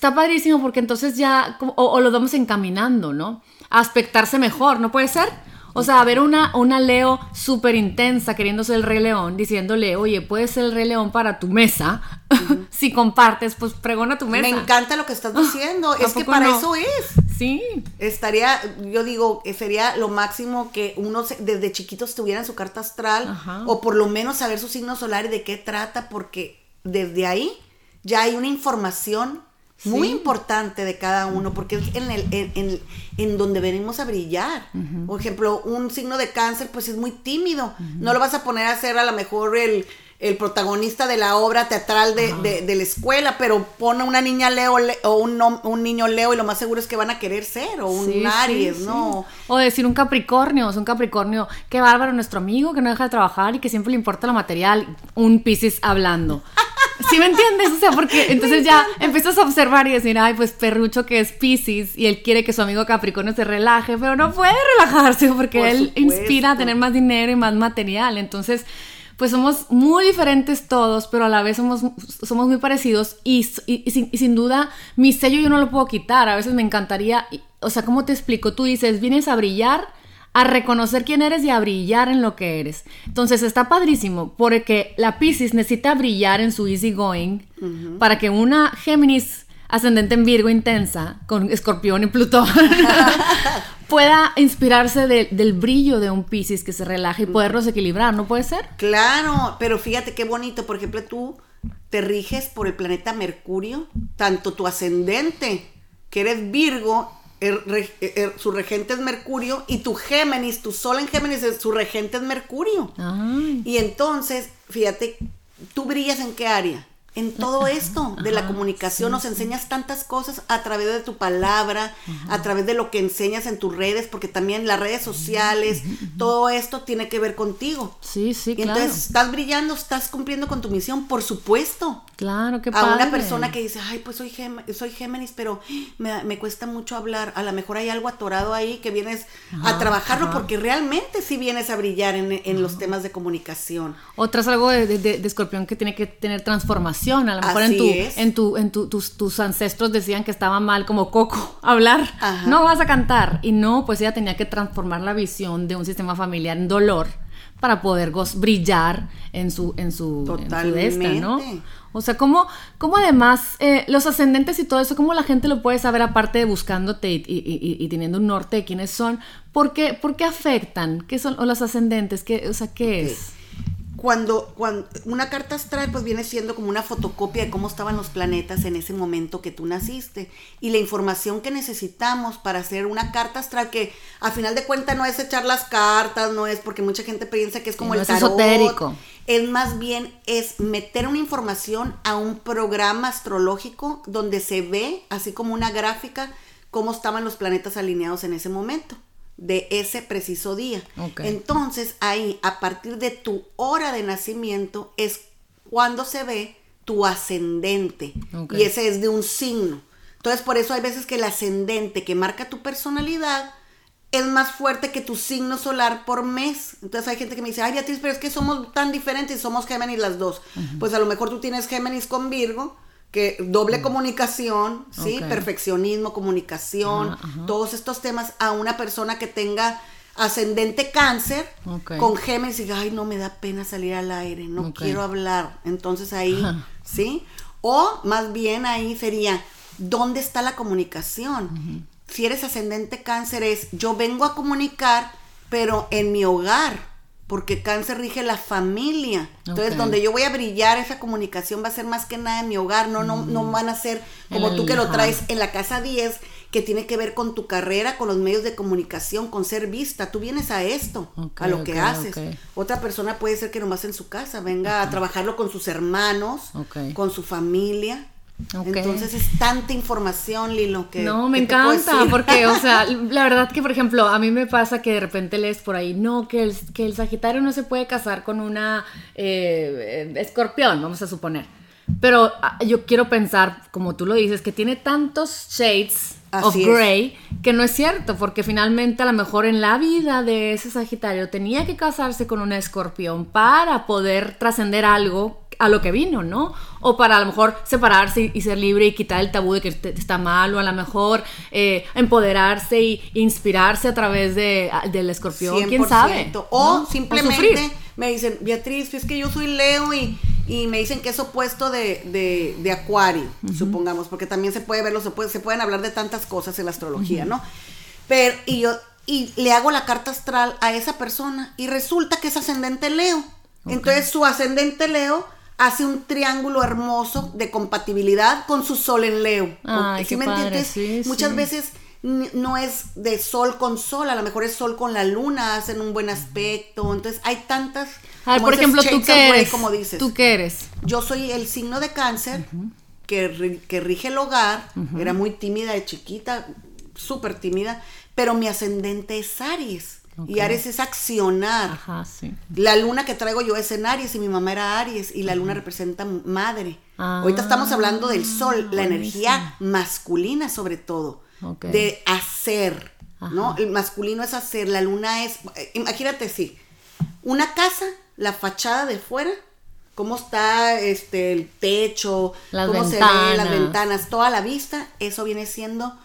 Está padrísimo porque entonces ya, o, o lo vamos encaminando, ¿no? A aspectarse mejor, ¿no puede ser? O sea, ver una, una Leo súper intensa queriendo ser el Rey León, diciéndole, oye, puedes ser el Rey León para tu mesa. si compartes, pues pregona tu mesa.
Me encanta lo que estás diciendo. es que para eso es.
Sí.
Estaría, yo digo, sería lo máximo que uno desde chiquitos tuviera en su carta astral, o por lo menos saber su signo solar y de qué trata, porque desde ahí ya hay una información muy importante de cada uno, porque es en, el, en, en, donde venimos a brillar. Por ejemplo, un signo de cáncer, pues es muy tímido. No lo vas a poner a ser a lo mejor el, el protagonista de la obra teatral de, de, la escuela, pero pone una niña Leo o un, un, niño Leo y lo más seguro es que van a querer ser, o un Aries, ¿no?
O decir un Capricornio, es un Capricornio, qué bárbaro nuestro amigo que no deja de trabajar y que siempre le importa lo material, un Pisces hablando. ¿Sí me entiendes? O sea, porque entonces ya empiezas a observar y decir, ay, pues perrucho que es Pisces y él quiere que su amigo Capricornio se relaje, pero no puede relajarse porque él inspira a tener más dinero y más material. Entonces, pues somos muy diferentes todos, pero a la vez somos, somos muy parecidos y, sin, duda mi sello yo no lo puedo quitar. A veces me encantaría, o sea, ¿cómo te explico? Tú dices, vienes a brillar a reconocer quién eres y a brillar en lo que eres. Entonces está padrísimo porque la Pisces necesita brillar en su easy going para que una Géminis ascendente en Virgo intensa con Escorpión y Plutón pueda inspirarse del brillo de un Pisces que se relaja y poderlos equilibrar, ¿no puede ser?
Claro, pero fíjate qué bonito, por ejemplo, tú te riges por el planeta Mercurio, tanto tu ascendente, que eres Virgo, su regente es Mercurio y tu Géminis, tu sol en Géminis, su regente es Mercurio. Y entonces, fíjate, ¿tú brillas en qué área? En todo esto de la comunicación. Nos enseñas tantas cosas a través de tu palabra, a través de lo que enseñas en tus redes, porque también las redes sociales, todo esto tiene que ver contigo.
Sí, sí,
y Entonces, estás brillando, estás cumpliendo con tu misión, por supuesto.
Claro, qué padre.
A una persona que dice, ay, pues soy, soy Géminis, pero me, cuesta mucho hablar. A lo mejor hay algo atorado ahí que vienes a trabajarlo, porque realmente sí vienes a brillar en, los temas de comunicación.
Otras algo de, de escorpión que tiene que tener transformación a lo mejor en tu, en tu, en tu, tus, tus, ancestros decían que estaba mal como Coco hablar. No vas a cantar. Y no, pues ella tenía que transformar la visión de un sistema familiar en dolor para poder brillar en su, en su,
en
¿no? O sea, ¿cómo, cómo además eh, los ascendentes y todo eso, cómo la gente lo puede saber aparte de buscándote y, y, teniendo un norte de quiénes son? ¿Por qué, por qué afectan? ¿Qué son los ascendentes? ¿Qué, o sea, ¿qué es?
Cuando, cuando una carta astral pues viene siendo como una fotocopia de cómo estaban los planetas en ese momento que tú naciste y la información que necesitamos para hacer una carta astral que a final de cuentas no es echar las cartas, no es porque mucha gente piensa que es como el tarot. Esotérico. Es más bien es meter una información a un programa astrológico donde se ve así como una gráfica cómo estaban los planetas alineados en ese momento de ese preciso día. Entonces ahí, a partir de tu hora de nacimiento, es cuando se ve tu ascendente. Y ese es de un signo. Entonces por eso hay veces que el ascendente que marca tu personalidad es más fuerte que tu signo solar por mes. Entonces hay gente que me dice, ay Beatriz, pero es que somos tan diferentes, somos Géminis las dos. Pues a lo mejor tú tienes Géminis con Virgo que doble mm. comunicación, ¿sí? Perfeccionismo, comunicación, todos estos temas a una persona que tenga ascendente cáncer con Géminis y ay, no me da pena salir al aire, no quiero hablar. Entonces ahí, ¿sí? O más bien ahí sería, ¿dónde está la comunicación? Si eres ascendente cáncer es, yo vengo a comunicar, pero en mi hogar porque cáncer rige la familia. Entonces, donde yo voy a brillar, esa comunicación va a ser más que nada en mi hogar, no, no, no mm. van a ser como tú que lo traes en la casa 10, que tiene que ver con tu carrera, con los medios de comunicación, con ser vista. Tú vienes a esto, a lo que haces. Otra persona puede ser que nomás en su casa venga a trabajarlo con sus hermanos, con su familia. Entonces es tanta información, Lilo, que...
No, me encanta, porque, o sea, la verdad que, por ejemplo, a mí me pasa que de repente lees por ahí, no, que el, que el Sagitario no se puede casar con una eh, escorpión, vamos a suponer. Pero ah, yo quiero pensar, como tú lo dices, que tiene tantos shades of gray que no es cierto, porque finalmente a lo mejor en la vida de ese Sagitario tenía que casarse con una escorpión para poder trascender algo a lo que vino, ¿no? O para a lo mejor separarse y ser libre y quitar el tabú de que está mal, o a lo mejor eh, empoderarse y inspirarse a través de, del escorpión, quién sabe.
O simplemente me dicen, Beatriz, es que yo soy Leo y, y me dicen que es opuesto de, de, Acuario, supongamos, porque también se puede verlo, se, puede, se pueden hablar de tantas cosas en la astrología, ¿no? Pero, y yo, y le hago la carta astral a esa persona y resulta que es ascendente Leo. Entonces su ascendente Leo hace un triángulo hermoso de compatibilidad con su sol en Leo.
Ay, ¿Sí me entiendes?
Muchas veces no es de sol con sol, a lo mejor es sol con la luna, hacen un buen aspecto. Entonces hay tantas.
A ver, por ejemplo, ¿tú qué eres? como dices. ¿Tú qué eres?
Yo soy el signo de cáncer que, que, rige el hogar. Era muy tímida de chiquita, súper tímida, pero mi ascendente es Aries. Y Aries es accionar. Ajá, sí. La luna que traigo yo es en Aries y mi mamá era Aries y la luna representa madre. Ahorita estamos hablando del sol, la energía masculina sobre todo, de hacer, ¿no? El masculino es hacer, la luna es, imagínate sí, una casa, la fachada de fuera, cómo está este el techo, cómo se ven las ventanas, toda la vista, eso viene siendo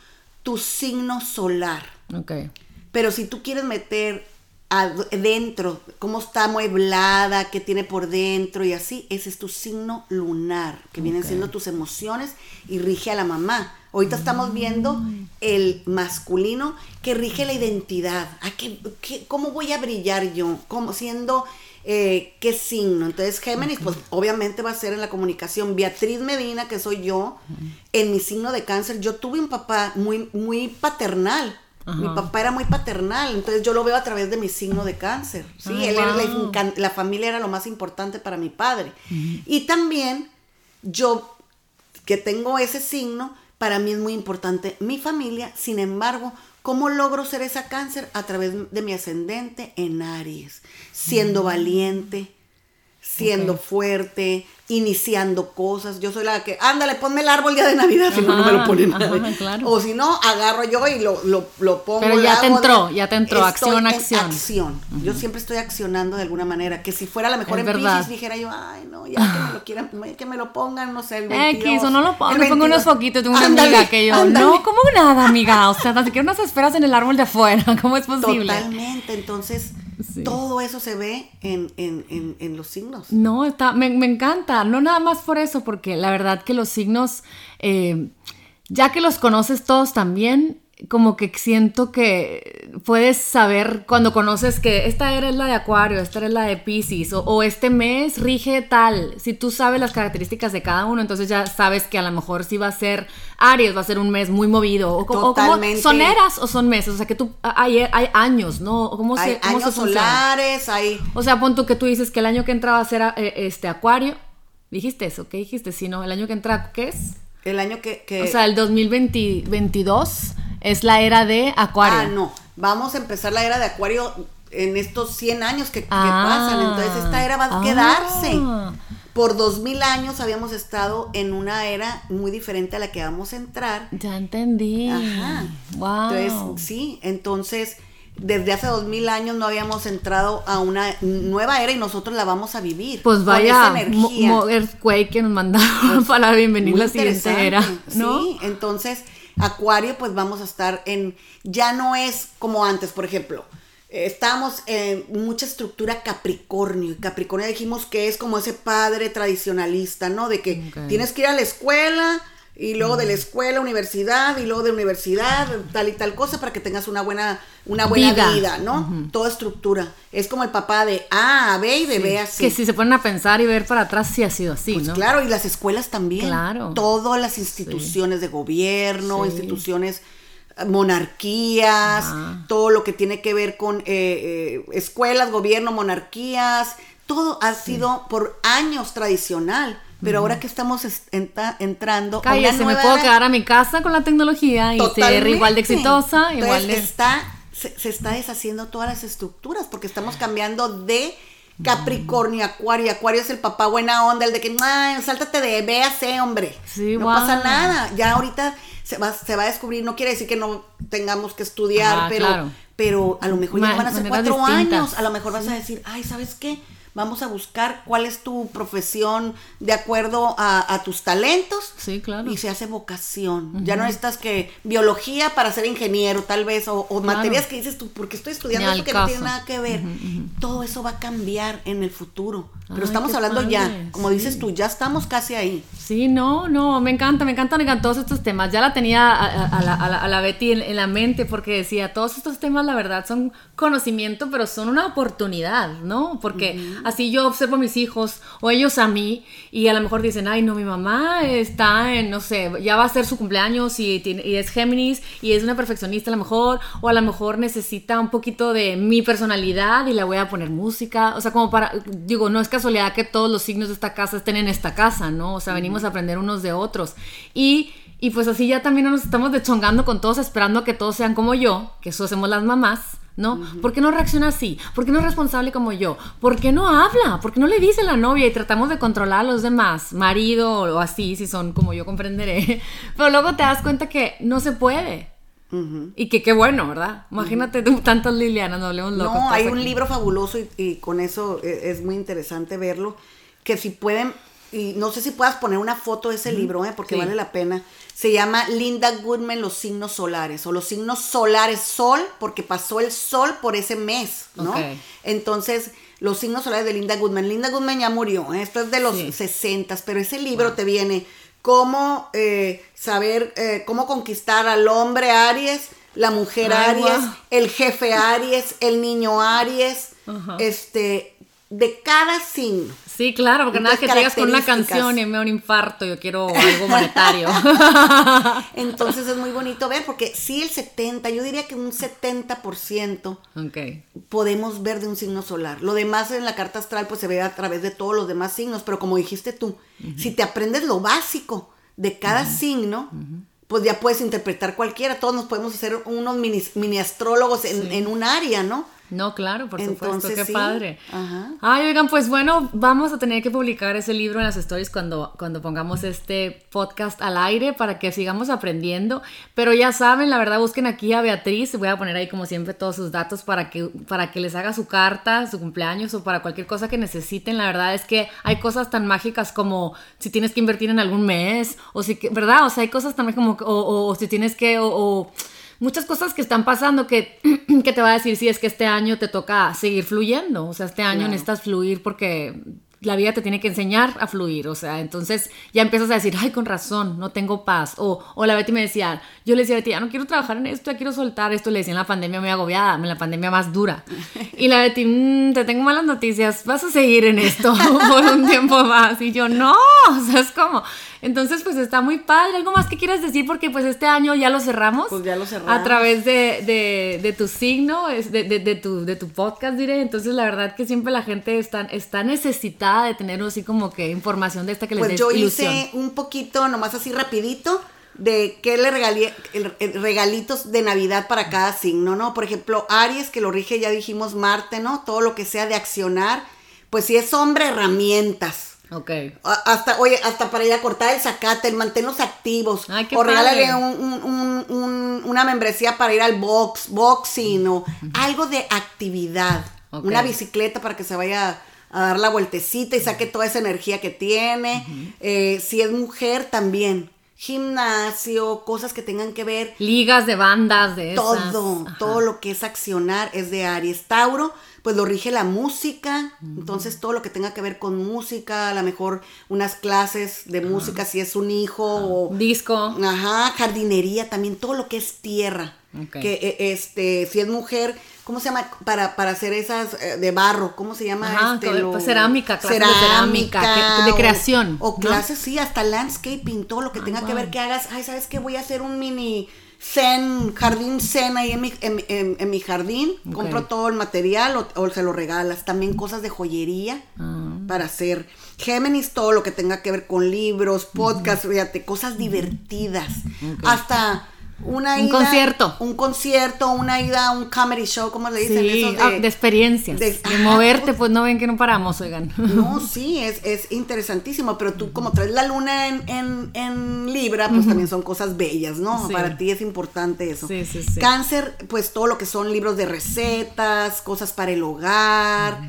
tu signo solar.
Okay.
Pero si tú quieres meter adentro, cómo está amueblada, qué tiene por dentro y así, ese es tu signo lunar, que vienen siendo tus emociones y rige a la mamá. Ahorita estamos viendo el masculino que rige la identidad. qué, cómo voy a brillar yo? ¿Cómo siendo eh, qué signo? Entonces Géminis, pues obviamente va a ser en la comunicación. Beatriz Medina, que soy yo, en mi signo de cáncer, yo tuve un papá muy, muy paternal mi papá era muy paternal, entonces yo lo veo a través de mi signo de cáncer. Sí, ah, él era la, familia era lo más importante para mi padre. Y también yo, que tengo ese signo, para mí es muy importante mi familia. Sin embargo, ¿cómo logro ser esa cáncer? A través de mi ascendente en Aries, siendo mm. valiente, siendo fuerte, iniciando cosas. Yo soy la que, ándale, ponme el árbol día de Navidad, si no, no me lo ponen O si no, agarro yo y lo, lo, lo pongo.
Pero ya te entró, ya te entró, acción, acción.
acción. Yo siempre estoy accionando de alguna manera. Que si fuera la mejor en Pisces, dijera yo, ay, no, ya que me lo quieran, que me lo pongan, no sé, el 22,
X, o no lo pongo, me pongo unos foquitos, tengo una amiga que yo, no, ¿cómo nada, amiga? O sea, ni siquiera unas esperas en el árbol de afuera, ¿cómo es posible?
Totalmente, entonces, todo eso se ve en, en, en, en los signos.
No, está, me, me encanta no nada más por eso, porque la verdad que los signos, eh, ya que los conoces todos también, como que siento que puedes saber cuando conoces que esta era es la de Acuario, esta era la de Pisces, o, este mes rige tal. Si tú sabes las características de cada uno, entonces ya sabes que a lo mejor si va a ser Aries, va a ser un mes muy movido. O, Totalmente. ¿Son eras o son meses? O sea, que tú, hay, hay años, ¿no? ¿Cómo
hay años solares, hay...
O sea, pon tú que tú dices que el año que entra va a ser eh, este Acuario. ¿Dijiste eso? ¿Qué dijiste? Si no, el año que entra, ¿qué es?
El año que...
O sea, el 2022 es la era de Acuario.
Ah, no. Vamos a empezar la era de Acuario en estos 100 años que, pasan. Entonces esta era va a quedarse. Ah. Por 2000 años habíamos estado en una era muy diferente a la que vamos a entrar.
Ya entendí.
Ajá. Wow. Entonces, sí, entonces desde hace dos mil años no habíamos entrado a una nueva era y nosotros la vamos a vivir.
Pues vaya earthquake que nos mandaron pues, para bienvenir la siguiente era, ¿no?
Sí, entonces Acuario pues vamos a estar en, ya no es como antes, por ejemplo, estamos en mucha estructura Capricornio y Capricornio dijimos que es como ese padre tradicionalista, ¿no? De que tienes que ir a la escuela, y luego de la escuela, universidad, y luego de universidad, tal y tal cosa, para que tengas una buena, una buena vida, ¿no? Toda estructura. Es como el papá de A a B y de B a C.
Que si se ponen a pensar y ver para atrás, sí ha sido así, pues ¿no?
Claro, y las escuelas también. Claro. Todas las instituciones de gobierno, instituciones monarquías, todo lo que tiene que ver con eh, eh, escuelas, gobierno, monarquías, todo ha sido por años tradicional. Pero ahora que estamos entrando
Cállese, me puedo quedar a mi casa con la tecnología y ser igual de exitosa, igual de...
está se, está deshaciendo todas las estructuras porque estamos cambiando de Capricornio, Acuario. Acuario es el papá buena onda, el de que, sáltate de a C, hombre. no pasa nada. Ya ahorita se va, se va a descubrir, no quiere decir que no tengamos que estudiar, pero, pero a lo mejor ya van a ser cuatro años. A lo mejor vas a decir, ay, ¿sabes qué? Vamos a buscar cuál es tu profesión de acuerdo a, tus talentos.
Sí, claro.
Y se hace vocación. Ya no necesitas que biología para ser ingeniero, tal vez, o, materias que dices tú, porque estoy estudiando esto que no tiene nada que ver. Todo eso va a cambiar en el futuro. Pero estamos hablando ya, como dices tú, ya estamos casi ahí.
Sí, no, no, me encanta, me encantan, me todos estos temas. Ya la tenía a, la, Betty en, la mente porque decía, todos estos temas, la verdad, son conocimiento, pero son una oportunidad, ¿no? Porque así yo observo a mis hijos o ellos a mí y a lo mejor dicen, ay, no, mi mamá está en, no sé, ya va a ser su cumpleaños y, y es Géminis y es una perfeccionista a lo mejor, o a lo mejor necesita un poquito de mi personalidad y le voy a poner música, o sea, como para, digo, no es casualidad que todos los signos de esta casa estén en esta casa, ¿no? O sea, venimos a aprender unos de otros. Y, y pues así ya también nos estamos dechongando con todos, esperando que todos sean como yo, que eso hacemos las mamás. ¿no? ¿Por qué no reacciona así? ¿Por qué no es responsable como yo? ¿Por qué no habla? ¿Por qué no le dice a la novia y tratamos de controlar a los demás? Marido o así, si son como yo comprenderé. Pero luego te das cuenta que no se puede. Y que qué bueno, ¿verdad? Imagínate tantas Lilianas, nos hablemos locos.
No, hay un libro fabuloso y, con eso e, es, muy interesante verlo, que si pueden, y no sé si puedas poner una foto de ese libro, ¿eh? porque vale la pena. Se llama Linda Goodman, Los signos solares, o los signos solares, sol, porque pasó el sol por ese mes, ¿no? Entonces, los signos solares de Linda Goodman. Linda Goodman ya murió, ¿eh? esto es de los 60, pero ese libro te viene cómo eh, saber, eh, cómo conquistar al hombre Aries, la mujer Aries, el jefe Aries, el niño Aries, este, de cada signo.
Sí, claro, porque nada que llegas con una canción y me da un infarto, yo quiero algo monetario.
Entonces es muy bonito ver, porque sí el 70, yo diría que un 70% okay. podemos ver de un signo solar. Lo demás en la carta astral pues se ve a través de todos los demás signos, pero como dijiste tú, si te aprendes lo básico de cada signo, pues ya puedes interpretar cualquiera. Todos nos podemos hacer unos mini, astrólogos en, en un área, ¿no?
No, claro, por supuesto, qué padre. Ajá. Ay, oigan, pues bueno, vamos a tener que publicar ese libro en las stories cuando, cuando pongamos este podcast al aire para que sigamos aprendiendo. Pero ya saben, la verdad, busquen aquí a Beatriz, voy a poner ahí como siempre todos sus datos para que, para que les haga su carta, su cumpleaños o para cualquier cosa que necesiten. La verdad es que hay cosas tan mágicas como si tienes que invertir en algún mes, o si, ¿verdad? O sea, hay cosas también como, o, si tienes que, o muchas cosas que están pasando que, que, te va a decir si es que este año te toca seguir fluyendo. O sea, este año necesitas fluir porque la vida te tiene que enseñar a fluir, o sea, entonces ya empiezas a decir, ay, con razón, no tengo paz. O, o la Betty me decía, yo le decía a Betty, ya no quiero trabajar en esto, ya quiero soltar esto. Le decía en la pandemia muy agobiada, en la pandemia más dura. Y la Betty, mm, te tengo malas noticias, vas a seguir en esto por un tiempo más. Y yo, no, o sea, es como, entonces, pues está muy padre. ¿Algo más que quieras decir? Porque pues este año ya lo cerramos.
Pues ya lo cerramos.
A través de, de, tu signo, de, de, tu, de tu podcast, diré. Entonces, la verdad que siempre la gente está, está necesitada de tener así como que información de esta que les
Pues yo hice un poquito, nomás así rapidito, de qué le regalé, regalitos de Navidad para cada signo, ¿no? Por ejemplo, Aries, que lo rige, ya dijimos Marte, ¿no? Todo lo que sea de accionar. Pues si es hombre, herramientas
Ok.
Hasta, oye, hasta para ir a cortar el zacate, el mantenerlos activos. o regálale una membresía para ir al box, boxing o algo de actividad. Una bicicleta para que se vaya a dar la vueltecita y saque toda esa energía que tiene. Eh, si es mujer, también. gimnasio, cosas que tengan que ver.
Ligas de bandas, de
Todo, todo lo que es accionar es de Aries. Tauro, pues lo rige la música, entonces todo lo que tenga que ver con música, a lo mejor unas clases de música si es un hijo o...
Disco.
Ajá, jardinería también, todo lo que es tierra. Que e, este, si es mujer, ¿cómo se llama? Para, para hacer esas eh, de barro, ¿cómo se llama?
Ajá, este, pues cerámica, clases cerámica, de cerámica, de creación.
O, clases, sí, hasta landscaping, todo lo que ah, tenga que ver que hagas, ay, ¿sabes qué? Voy a hacer un mini zen, jardín zen ahí en mi, en, mi jardín, compro todo el material o, se lo regalas. También cosas de joyería ah. para hacer. Géminis, todo lo que tenga que ver con libros, podcasts, fíjate, cosas divertidas. Hasta una
un concierto.
Un concierto, una ida a un comedy show, ¿cómo le dicen?
Sí, ah, de, experiencias. De, moverte, pues, no ven que no paramos, oigan.
No, sí, es, es interesantísimo, pero tú como traes la luna en, en, Libra, pues también son cosas bellas, ¿no? Para ti es importante eso. Sí, sí, sí. Cáncer, pues todo lo que son libros de recetas, cosas para el hogar.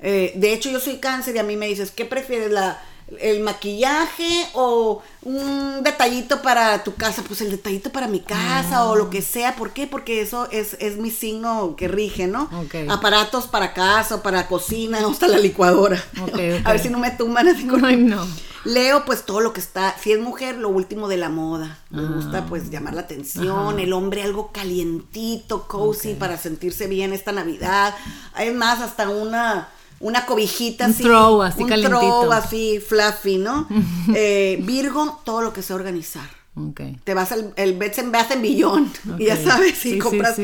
Eh, de hecho, yo soy cáncer y a mí me dices, ¿qué prefieres? la el maquillaje o un detallito para tu casa, pues el detallito para mi casa o lo que sea. ¿Por qué? Porque eso es, es mi signo que rige, ¿no? Aparatos para casa, para cocina, hasta la licuadora. A ver si no me tumban así no. Leo, pues todo lo que está, si es mujer, lo último de la moda. Me ah. gusta pues llamar la atención, el hombre algo calientito, cozy para sentirse bien esta Navidad. Es más, hasta una una cobijita
un
así.
Throw, así un
throw así, fluffy, ¿no? eh, Virgo, todo lo que sea organizar. Okay. Te vas al el Beds en Bath en Billón ya sabes, y compras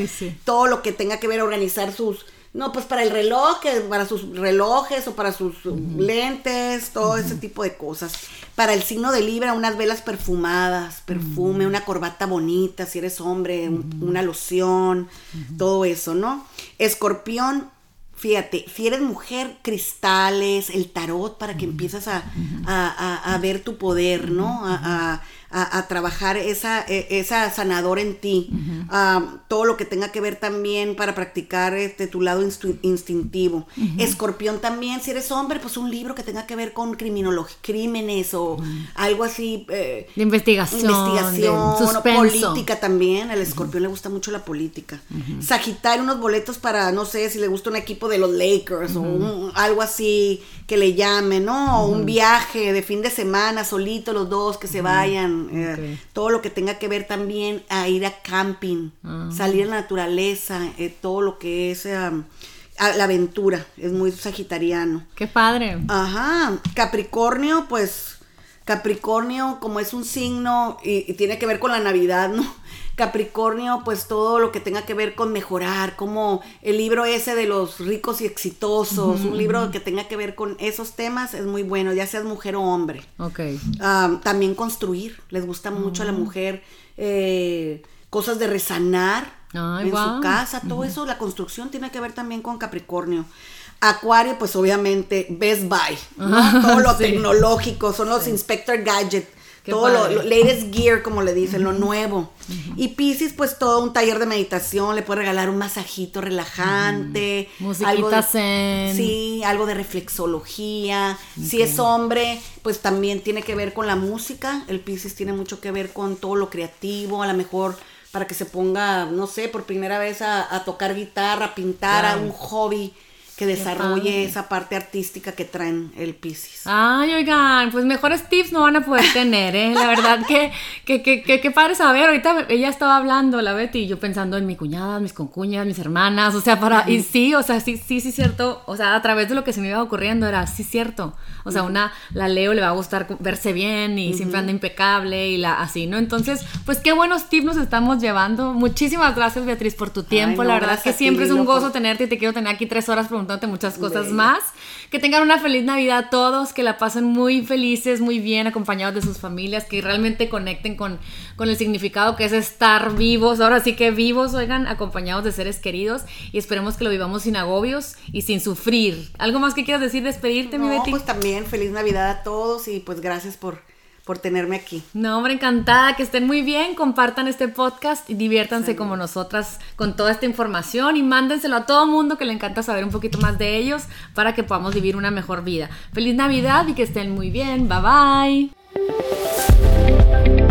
todo lo que tenga que ver organizar sus, no, pues para el reloj, para sus relojes o para sus lentes, todo ese tipo de cosas. Para el signo de Libra, unas velas perfumadas, perfume, una corbata bonita, si eres hombre, una loción, todo eso, ¿no? Escorpión, Fíjate, si eres mujer, cristales, el tarot para que empieces a, a, a, ver tu poder, ¿no? A, a, trabajar esa, e, esa sanadora en ti. todo lo que tenga que ver también para practicar este, tu lado instintivo. Escorpión también, si eres hombre, pues un libro que tenga que ver con criminología, crímenes o algo así.
Eh, de investigación.
Investigación, o política también. Al escorpión le gusta mucho la política. Sagitario, unos boletos para, no sé, si le gusta un equipo de los Lakers o algo así que le llame, ¿no? O un viaje de fin de semana solito los dos que se vayan eh, todo lo que tenga que ver también a ir a camping, ah. salir a la naturaleza, eh, todo lo que es la aventura, es muy sagitariano.
Qué padre.
Ajá, Capricornio, pues Capricornio como es un signo y tiene que ver con la Navidad, ¿no? Capricornio, pues todo lo que tenga que ver con mejorar, como el libro ese de los ricos y exitosos, un libro que tenga que ver con esos temas es muy bueno, ya seas mujer o hombre.
Ok.
Ah, también construir, les gusta mucho a la mujer eh, cosas de resanar en su casa, todo eso, la construcción tiene que ver también con Capricornio. Acuario, pues obviamente Best Buy, todo lo tecnológico, son los Inspector Gadget todo lo, latest gear, como le dicen, lo nuevo. Y Pisces, pues todo un taller de meditación, le puede regalar un masajito relajante.
algo
Sí, algo de reflexología. Si es hombre, pues también tiene que ver con la música. El Pisces tiene mucho que ver con todo lo creativo, a lo mejor para que se ponga, no sé, por primera vez a, tocar guitarra, pintar, a un hobby que desarrolle esa parte artística que traen el Pisces.
Ay, oigan, pues mejores tips no van a poder tener, ¿eh? La verdad que, que, que, que, padre saber. Ahorita ella estaba hablando, la Betty, y yo pensando en mi cuñada, mis concuñas, mis hermanas, o sea, para, y sí, o sea, sí, sí, sí, cierto, o sea, a través de lo que se me iba ocurriendo era, sí, cierto, o sea, una, la Leo le va a gustar verse bien y siempre anda impecable y la, así, ¿no? Entonces, pues qué buenos tips nos estamos llevando. Muchísimas gracias, Beatriz, por tu tiempo, la verdad que siempre es un gozo tenerte y te quiero tener aquí tres horas preguntándote muchas cosas más. Que tengan una feliz Navidad todos, que la pasen muy felices, muy bien, acompañados de sus familias, que realmente conecten con, con el significado que es estar vivos, ahora sí que vivos, oigan, acompañados de seres queridos y esperemos que lo vivamos sin agobios y sin sufrir. ¿Algo más que quieras decir, despedirte, mi Betty?
Pues también feliz Navidad a todos y pues gracias por por tenerme aquí.
No, hombre, encantada, que estén muy bien, compartan este podcast y diviértanse como nosotras con toda esta información y mándenselo a todo mundo que le encanta saber un poquito más de ellos para que podamos vivir una mejor vida. Feliz Navidad y que estén muy bien, bye bye.